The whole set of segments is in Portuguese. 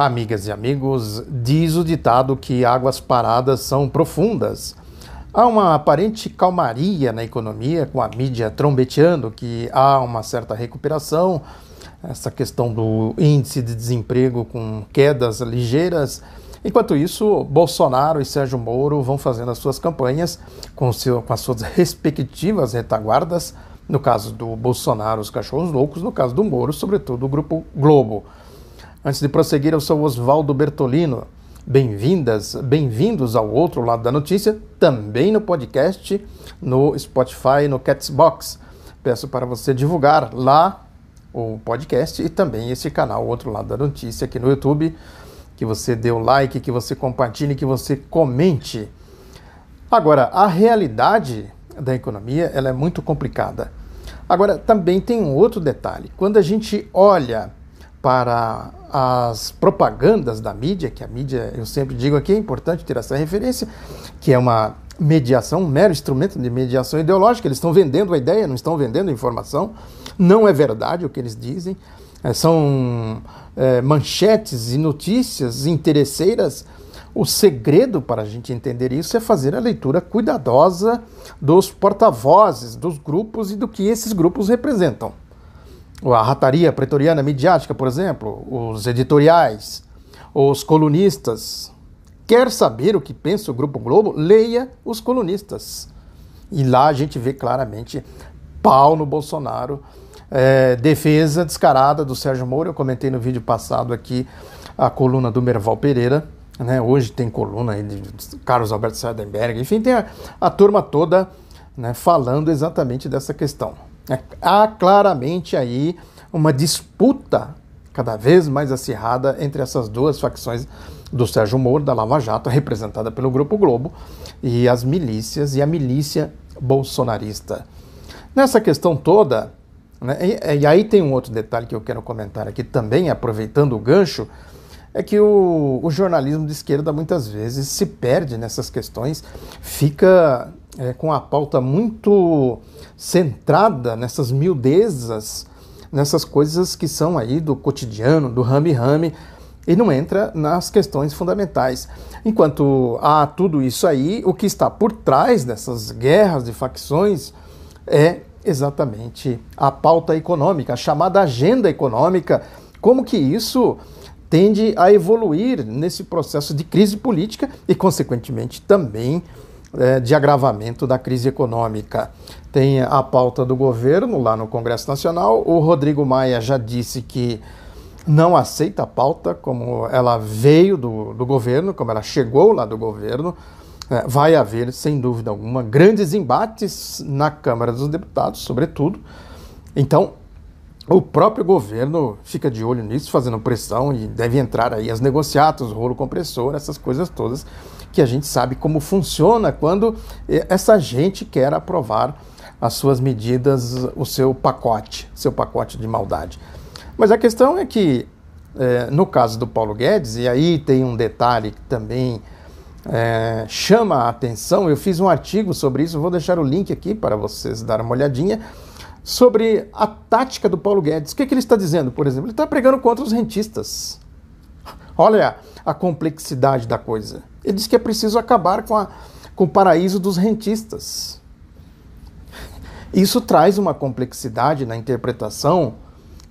Amigas e amigos, diz o ditado que águas paradas são profundas. Há uma aparente calmaria na economia, com a mídia trombeteando que há uma certa recuperação, essa questão do índice de desemprego com quedas ligeiras. Enquanto isso, Bolsonaro e Sérgio Moro vão fazendo as suas campanhas com, seu, com as suas respectivas retaguardas. No caso do Bolsonaro, os cachorros loucos, no caso do Moro, sobretudo o Grupo Globo. Antes de prosseguir, eu sou Oswaldo Bertolino. Bem-vindas, bem-vindos ao outro lado da notícia, também no podcast, no Spotify, no Catsbox. Peço para você divulgar lá o podcast e também esse canal, o outro lado da notícia, aqui no YouTube. Que você dê o like, que você compartilhe, que você comente. Agora, a realidade da economia ela é muito complicada. Agora, também tem um outro detalhe. Quando a gente olha para as propagandas da mídia, que a mídia, eu sempre digo aqui, é importante ter essa referência, que é uma mediação, um mero instrumento de mediação ideológica. Eles estão vendendo a ideia, não estão vendendo a informação. Não é verdade o que eles dizem. É, são é, manchetes e notícias interesseiras. O segredo para a gente entender isso é fazer a leitura cuidadosa dos porta-vozes, dos grupos e do que esses grupos representam a rataria pretoriana midiática, por exemplo, os editoriais, os colunistas. Quer saber o que pensa o Grupo Globo? Leia os colunistas. E lá a gente vê claramente pau no Bolsonaro, é, defesa descarada do Sérgio Moro. Eu comentei no vídeo passado aqui a coluna do Merval Pereira. Né? Hoje tem coluna aí de Carlos Alberto Sardenberg. Enfim, tem a, a turma toda né, falando exatamente dessa questão. Há claramente aí uma disputa cada vez mais acirrada entre essas duas facções do Sérgio Moro, da Lava Jato, representada pelo Grupo Globo, e as milícias e a milícia bolsonarista. Nessa questão toda, né, e, e, aí tem um outro detalhe que eu quero comentar aqui também, aproveitando o gancho, é que o, o jornalismo de esquerda muitas vezes se perde nessas questões, fica é, com a pauta muito centrada nessas miudezas, nessas coisas que são aí do cotidiano, do rame-rame, e não entra nas questões fundamentais. Enquanto há tudo isso aí, o que está por trás dessas guerras de facções é exatamente a pauta econômica, a chamada agenda econômica, como que isso tende a evoluir nesse processo de crise política e, consequentemente, também é, de agravamento da crise econômica. Tem a pauta do governo lá no Congresso Nacional. O Rodrigo Maia já disse que não aceita a pauta como ela veio do, do governo, como ela chegou lá do governo. É, vai haver, sem dúvida alguma, grandes embates na Câmara dos Deputados, sobretudo. Então, o próprio governo fica de olho nisso, fazendo pressão e deve entrar aí as negociatas, rolo compressor, essas coisas todas que a gente sabe como funciona quando eh, essa gente quer aprovar as suas medidas, o seu pacote, seu pacote de maldade. Mas a questão é que, é, no caso do Paulo Guedes, e aí tem um detalhe que também é, chama a atenção, eu fiz um artigo sobre isso, vou deixar o link aqui para vocês darem uma olhadinha, sobre a tática do Paulo Guedes. O que, que ele está dizendo, por exemplo? Ele está pregando contra os rentistas. Olha a complexidade da coisa. Ele diz que é preciso acabar com, a, com o paraíso dos rentistas. Isso traz uma complexidade na interpretação,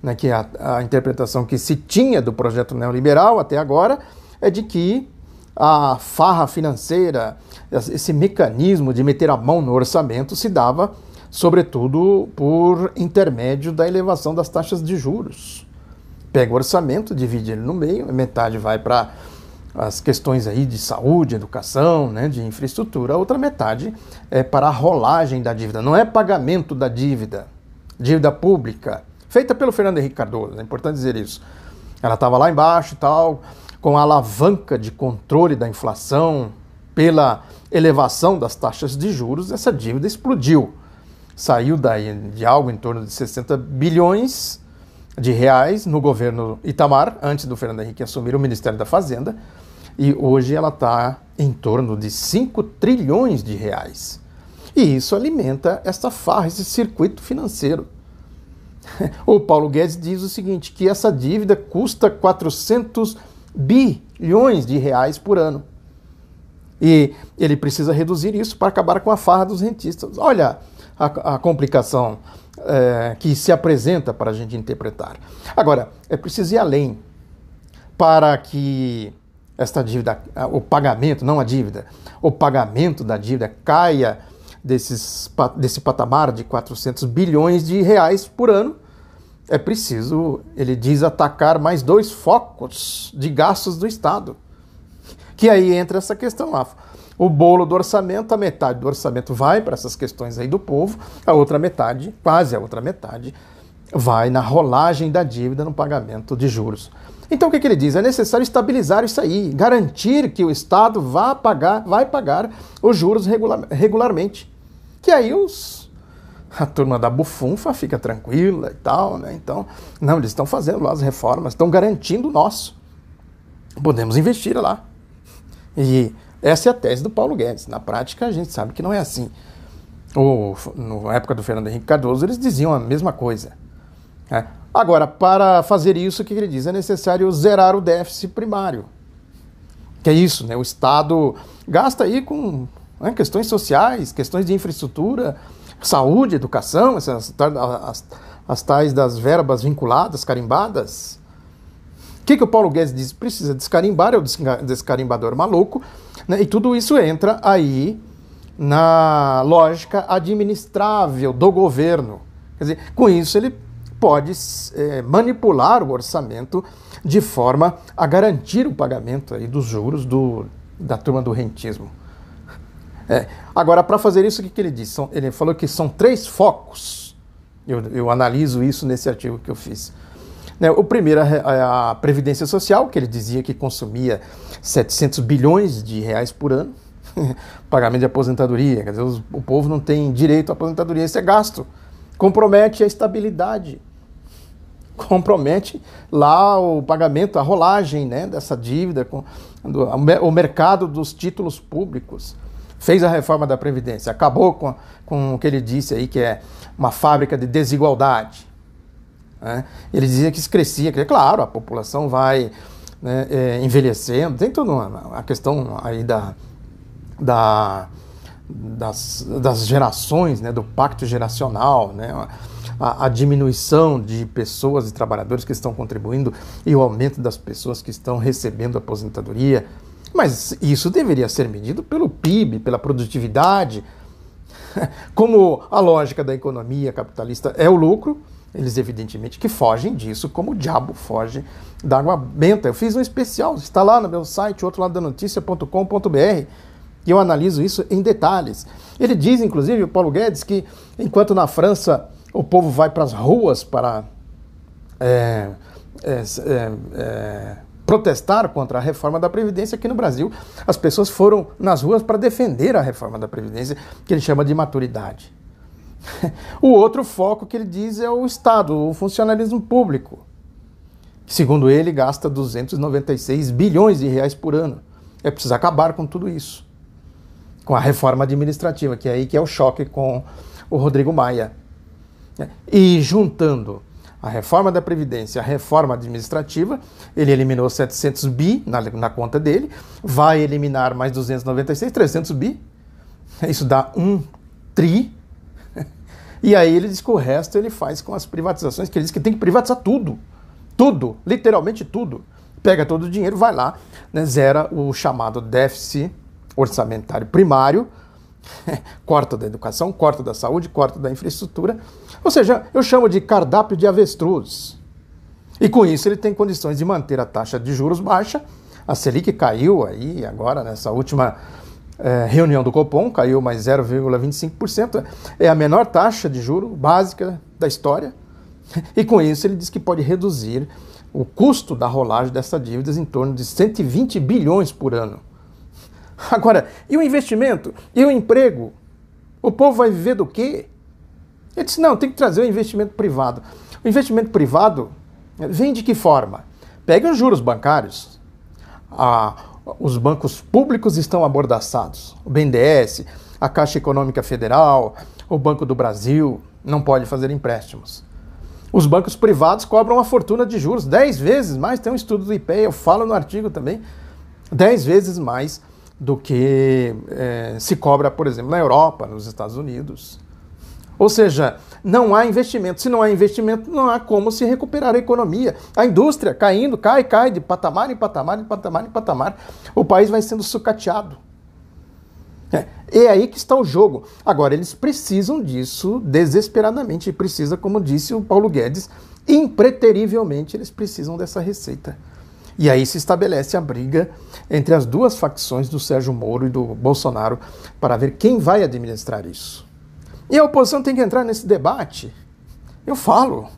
né, que a, a interpretação que se tinha do projeto neoliberal até agora é de que a farra financeira, esse mecanismo de meter a mão no orçamento se dava, sobretudo, por intermédio da elevação das taxas de juros. Pega o orçamento, divide ele no meio, metade vai para as questões aí de saúde, educação, né, de infraestrutura, a outra metade é para a rolagem da dívida, não é pagamento da dívida, dívida pública, feita pelo Fernando Henrique Cardoso, é importante dizer isso. Ela estava lá embaixo e tal, com a alavanca de controle da inflação, pela elevação das taxas de juros, essa dívida explodiu. Saiu daí de algo em torno de 60 bilhões de reais no governo Itamar, antes do Fernando Henrique assumir o Ministério da Fazenda, e hoje ela está em torno de 5 trilhões de reais. E isso alimenta essa farra, esse circuito financeiro. O Paulo Guedes diz o seguinte, que essa dívida custa 400 bilhões de reais por ano. E ele precisa reduzir isso para acabar com a farra dos rentistas. Olha a, a complicação é, que se apresenta para a gente interpretar. Agora, é preciso ir além para que esta dívida, o pagamento, não a dívida, o pagamento da dívida caia desses, desse patamar de 400 bilhões de reais por ano, é preciso, ele diz, atacar mais dois focos de gastos do Estado. Que aí entra essa questão lá. O bolo do orçamento, a metade do orçamento vai para essas questões aí do povo, a outra metade, quase a outra metade, vai na rolagem da dívida no pagamento de juros. Então o que, que ele diz? É necessário estabilizar isso aí, garantir que o Estado vá pagar, vai pagar os juros regular, regularmente. Que aí os, a turma da bufunfa fica tranquila e tal, né? Então, não, eles estão fazendo lá as reformas, estão garantindo o nosso. Podemos investir lá. E essa é a tese do Paulo Guedes. Na prática, a gente sabe que não é assim. O, na época do Fernando Henrique Cardoso, eles diziam a mesma coisa. Né? Agora, para fazer isso, o que ele diz? É necessário zerar o déficit primário. Que é isso, né? O Estado gasta aí com né, questões sociais, questões de infraestrutura, saúde, educação, essas, as, as tais das verbas vinculadas, carimbadas. Que, que o Paulo Guedes diz? Precisa descarimbar, é o descarimbador maluco, né? e tudo isso entra aí na lógica administrável do governo. Quer dizer, com isso ele pode é, manipular o orçamento de forma a garantir o pagamento aí dos juros do, da turma do rentismo. É, agora, para fazer isso, o que, que ele disse? Ele falou que são três focos. Eu, eu analiso isso nesse artigo que eu fiz. Né, o primeiro é a Previdência Social, que ele dizia que consumia 700 bilhões de reais por ano. Pagamento de aposentadoria. Quer dizer, os, o povo não tem direito à aposentadoria, isso é gasto. Compromete a estabilidade compromete lá o pagamento, a rolagem né, dessa dívida, com, do, o mercado dos títulos públicos. Fez a reforma da Previdência, acabou com, com o que ele disse aí, que é uma fábrica de desigualdade. Né? Ele dizia que isso crescia, que, claro, a população vai né, é, envelhecendo, tem toda a questão aí da, da, das, das gerações, né, do pacto geracional, né, a, a, diminuição de pessoas e trabalhadores que estão contribuindo e o aumento das pessoas que estão recebendo aposentadoria. Mas isso deveria ser medido pelo PIB, pela produtividade. Como a lógica da economia capitalista é o lucro, eles evidentemente que fogem disso, como o diabo foge da água benta. Eu fiz um especial, está lá no meu site, outro lado da notícia.com.br, e eu analiso isso em detalhes. Ele diz, inclusive, o Paulo Guedes, que enquanto na França o povo vai para as ruas para é, é, é, é, protestar contra a reforma da Previdência. Aqui no Brasil, as pessoas foram nas ruas para defender a reforma da Previdência, que ele chama de maturidade. O outro foco que ele diz é o Estado, o funcionalismo público. Segundo ele, gasta 296 bilhões de reais por ano. É preciso acabar com tudo isso. Com a reforma administrativa, que é aí que é o choque com o Rodrigo Maia. E juntando a reforma da Previdência, a reforma administrativa, ele eliminou 700 bi na, na conta dele, vai eliminar mais 296, 300 bi, isso dá um tri, e aí ele diz que o resto ele faz com as privatizações, que ele diz que tem que privatizar tudo, tudo, literalmente tudo. Pega todo o dinheiro, vai lá, né, zera o chamado déficit orçamentário primário, corta da educação, corta da saúde, corta da infraestrutura. Ou seja, eu chamo de cardápio de avestruz. E com isso ele tem condições de manter a taxa de juros baixa. A Selic caiu aí agora nessa última é, reunião do Copom, caiu mais 0,25%. É a menor taxa de juro básica da história. E com isso ele diz que pode reduzir o custo da rolagem dessas dívidas em torno de 120 bilhões por ano. Agora, e o investimento? E o emprego? O povo vai viver do quê? Ele disse: não, tem que trazer o investimento privado. O investimento privado vem de que forma? Pega os juros bancários. Ah, os bancos públicos estão abordaçados. O BNDES, a Caixa Econômica Federal, o Banco do Brasil não pode fazer empréstimos. Os bancos privados cobram uma fortuna de juros, 10 vezes mais, tem um estudo do IPE, eu falo no artigo também, 10 vezes mais do que é, se cobra, por exemplo, na Europa, nos Estados Unidos. Ou seja, não há investimento. Se não há investimento, não há como se recuperar a economia. A indústria caindo, cai, cai, de patamar em patamar, em patamar em patamar. O país vai sendo sucateado. É, é aí que está o jogo. Agora, eles precisam disso desesperadamente. Precisa, como disse o Paulo Guedes, impreterivelmente eles precisam dessa receita. E aí se estabelece a briga entre as duas facções do Sérgio Moro e do Bolsonaro para ver quem vai administrar isso. E a oposição tem que entrar nesse debate. Eu falo.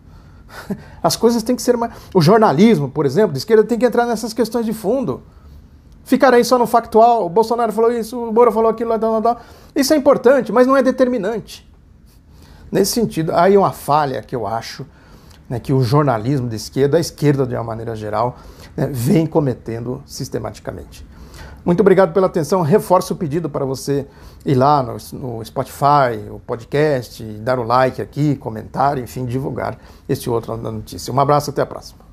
As coisas têm que ser mais. O jornalismo, por exemplo, de esquerda tem que entrar nessas questões de fundo. Ficar aí só no factual, o Bolsonaro falou isso, o Moro falou aquilo, tal, tal. Isso é importante, mas não é determinante. Nesse sentido, aí uma falha que eu acho né, que o jornalismo de esquerda, a esquerda de uma maneira geral, né, vem cometendo sistematicamente. Muito obrigado pela atenção. Reforço o pedido para você ir lá no, no, Spotify, o podcast, dar o like aqui, comentar, enfim, divulgar este outro da notícia. Um abraço, até a próxima.